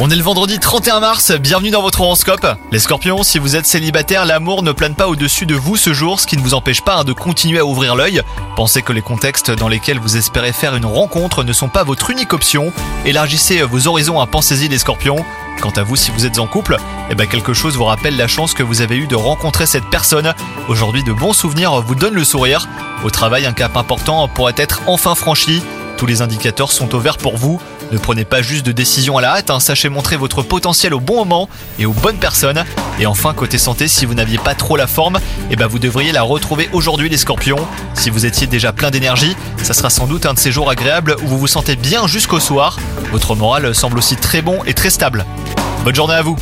On est le vendredi 31 mars, bienvenue dans votre horoscope. Les scorpions, si vous êtes célibataire, l'amour ne plane pas au-dessus de vous ce jour, ce qui ne vous empêche pas hein, de continuer à ouvrir l'œil. Pensez que les contextes dans lesquels vous espérez faire une rencontre ne sont pas votre unique option. Élargissez vos horizons, à pensez-y les scorpions. Quant à vous, si vous êtes en couple, eh ben quelque chose vous rappelle la chance que vous avez eue de rencontrer cette personne. Aujourd'hui, de bons souvenirs vous donnent le sourire. Au travail, un cap important pourrait être enfin franchi. Tous les indicateurs sont au vert pour vous. Ne prenez pas juste de décisions à la hâte, hein. sachez montrer votre potentiel au bon moment et aux bonnes personnes. Et enfin, côté santé, si vous n'aviez pas trop la forme, eh ben vous devriez la retrouver aujourd'hui les scorpions. Si vous étiez déjà plein d'énergie, ça sera sans doute un de ces jours agréables où vous vous sentez bien jusqu'au soir. Votre moral semble aussi très bon et très stable. Bonne journée à vous